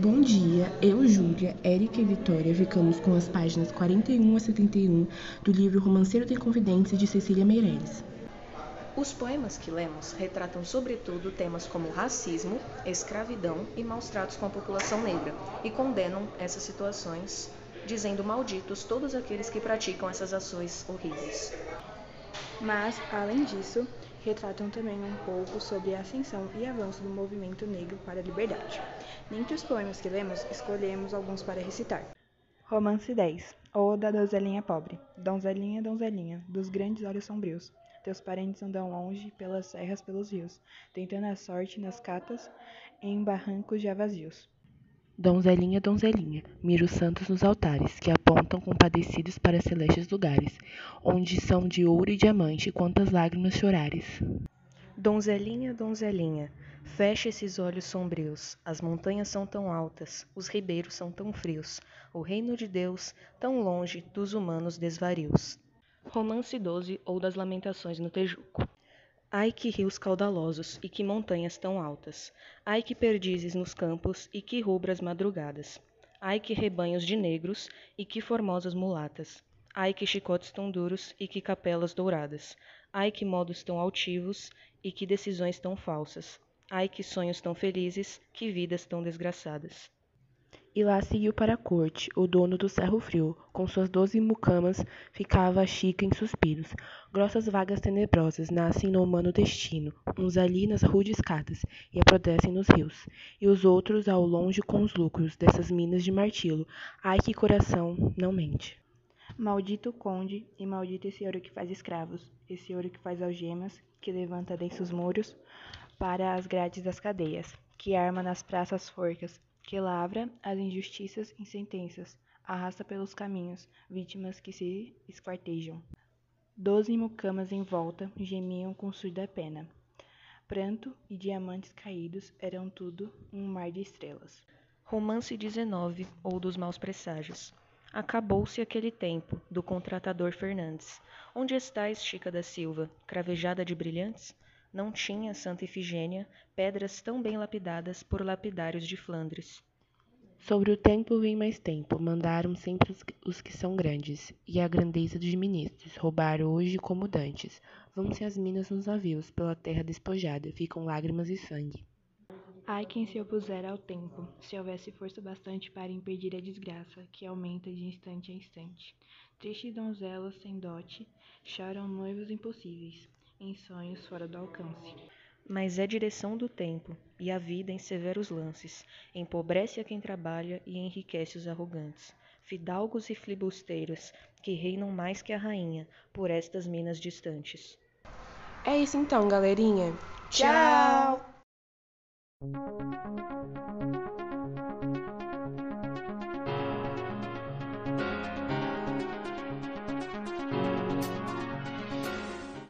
Bom dia, eu, Júlia, Érica e Vitória ficamos com as páginas 41 a 71 do livro Romanceiro tem Confidências de Cecília Meirelles. Os poemas que lemos retratam sobretudo temas como racismo, escravidão e maus tratos com a população negra e condenam essas situações, dizendo malditos todos aqueles que praticam essas ações horríveis. Mas, além disso, retratam também um pouco sobre a ascensão e avanço do movimento negro para a liberdade. Dentre os poemas que lemos, escolhemos alguns para recitar. Romance 10 Ou da Donzelinha Pobre Donzelinha, donzelinha, dos grandes olhos sombrios, teus parentes andam longe, pelas serras, pelos rios, tentando a sorte nas catas, em barrancos já vazios. Donzelinha, donzelinha, mira os santos nos altares, que apontam compadecidos para celestes lugares, onde são de ouro e diamante quantas lágrimas chorares. Donzelinha, donzelinha, fecha esses olhos sombrios. As montanhas são tão altas, os ribeiros são tão frios, o reino de Deus tão longe dos humanos desvarios. Romance 12 ou das Lamentações no Tejuco. Ai que rios caudalosos e que montanhas tão altas! Ai que perdizes nos campos e que rubras madrugadas! Ai que rebanhos de negros e que formosas mulatas! Ai que chicotes tão duros e que capelas douradas! Ai que modos tão altivos e que decisões tão falsas! Ai que sonhos tão felizes, que vidas tão desgraçadas! E lá seguiu para a corte, o dono do cerro frio, com suas doze mucamas, ficava a Chica em suspiros. Grossas vagas tenebrosas nascem no humano destino, uns ali nas rudes catas, e aprodecem nos rios, e os outros ao longe com os lucros dessas minas de martilo. Ai que coração não mente. Maldito conde, e maldito esse ouro que faz escravos, esse ouro que faz algemas, que levanta densos muros para as grades das cadeias, que arma nas praças forcas, que lavra as injustiças em sentenças, arrasta pelos caminhos vítimas que se esquartejam. Doze mucamas em volta gemiam com surda pena. Pranto e diamantes caídos eram tudo um mar de estrelas. Romance 19 ou dos Maus Presságios. Acabou-se aquele tempo do contratador Fernandes. Onde estás, Chica da Silva, cravejada de brilhantes? Não tinha Santa Ifigênia pedras tão bem lapidadas por lapidários de Flandres. Sobre o tempo vem mais tempo, mandaram sempre os que são grandes, e a grandeza dos ministros, roubar hoje como dantes. Vão-se as minas nos navios, pela terra despojada, ficam lágrimas e sangue. Ai quem se opuser ao tempo, se houvesse força bastante para impedir a desgraça, que aumenta de instante a instante. Tristes donzelas sem dote, choram noivos impossíveis, em sonhos fora do alcance. Mas é direção do tempo, e a vida em severos lances, empobrece a quem trabalha e enriquece os arrogantes. Fidalgos e filibusteiros, que reinam mais que a rainha, por estas minas distantes. É isso então, galerinha. Tchau! Tchau.